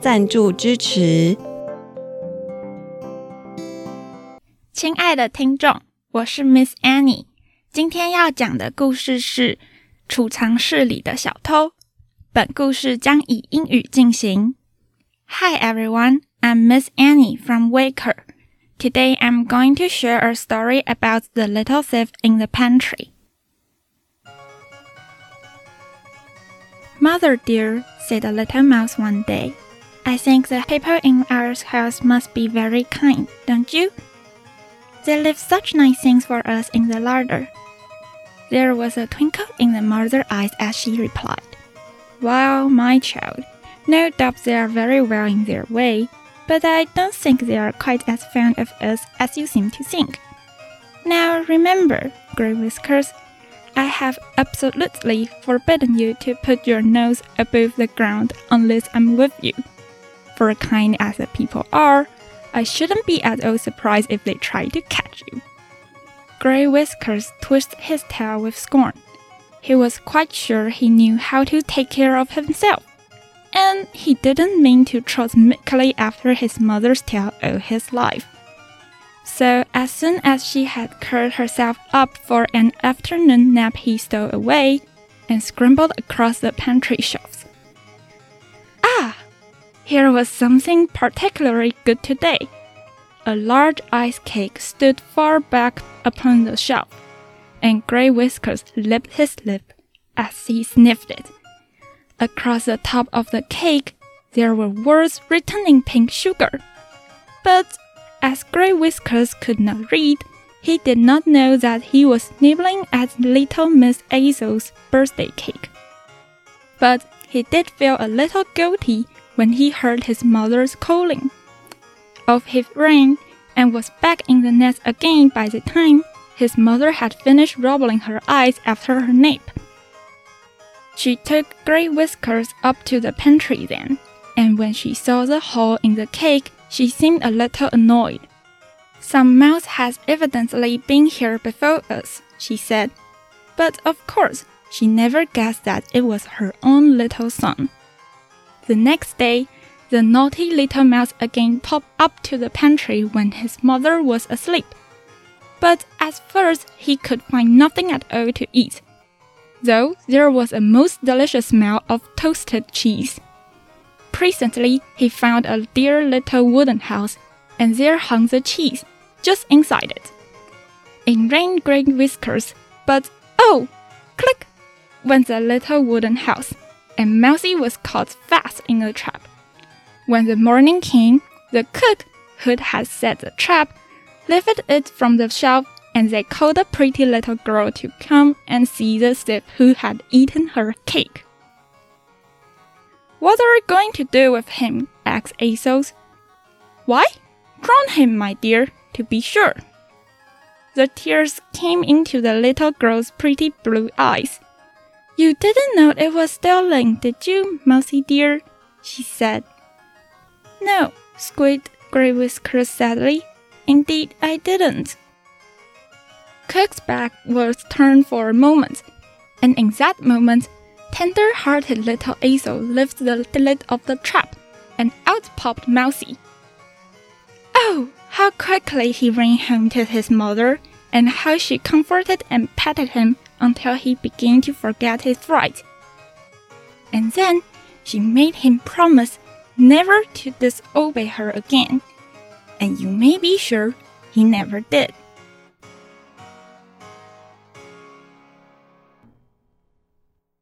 赞助支持。亲爱的听众，我是 Miss Annie。今天要讲的故事是《储藏室里的小偷》。本故事将以英语进行。Hi everyone, I'm Miss Annie from Waker. Today I'm going to share a story about the little thief in the pantry. Mother dear, said the little mouse one day, I think the people in our house must be very kind, don't you? They leave such nice things for us in the larder. There was a twinkle in the mother's eyes as she replied, Well, my child, no doubt they are very well in their way, but I don't think they are quite as fond of us as you seem to think. Now remember, Grey Whiskers, I have absolutely forbidden you to put your nose above the ground unless I'm with you. For kind as the people are, I shouldn't be at all surprised if they try to catch you. Grey Whiskers twisted his tail with scorn. He was quite sure he knew how to take care of himself, and he didn't mean to trot meekly after his mother's tail all his life. So as soon as she had curled herself up for an afternoon nap, he stole away and scrambled across the pantry shelves. Here was something particularly good today. A large ice cake stood far back upon the shelf, and Grey Whiskers licked his lip as he sniffed it. Across the top of the cake, there were words written in pink sugar. But as Grey Whiskers could not read, he did not know that he was nibbling at little Miss Hazel's birthday cake. But he did feel a little guilty when he heard his mother's calling. Off he ran and was back in the nest again by the time his mother had finished rubbing her eyes after her nap. She took Grey Whiskers up to the pantry then, and when she saw the hole in the cake, she seemed a little annoyed. Some mouse has evidently been here before us, she said. But of course, she never guessed that it was her own little son. The next day, the naughty little mouse again popped up to the pantry when his mother was asleep. But at first, he could find nothing at all to eat, though there was a most delicious smell of toasted cheese. Presently, he found a dear little wooden house, and there hung the cheese, just inside it. In rained Grey Whiskers, but oh! Click! went the little wooden house, and Mousie was caught fast in a trap. When the morning came, the cook, who had set the trap, lifted it from the shelf, and they called the pretty little girl to come and see the thief who had eaten her cake. What are you going to do with him? asked Hazel. Why? Drown him, my dear, to be sure. The tears came into the little girl's pretty blue eyes. You didn't know it was stealing, did you, Mousie dear? she said. No, squeaked Grey Whiskers sadly. Indeed, I didn't. Cook's back was turned for a moment, and in that moment, tender hearted little Hazel lifted the lid of the trap, and out popped Mousie. Oh, how quickly he ran home to his mother, and how she comforted and petted him until he began to forget his fright. And then she made him promise never to disobey her again, and you may be sure he never did.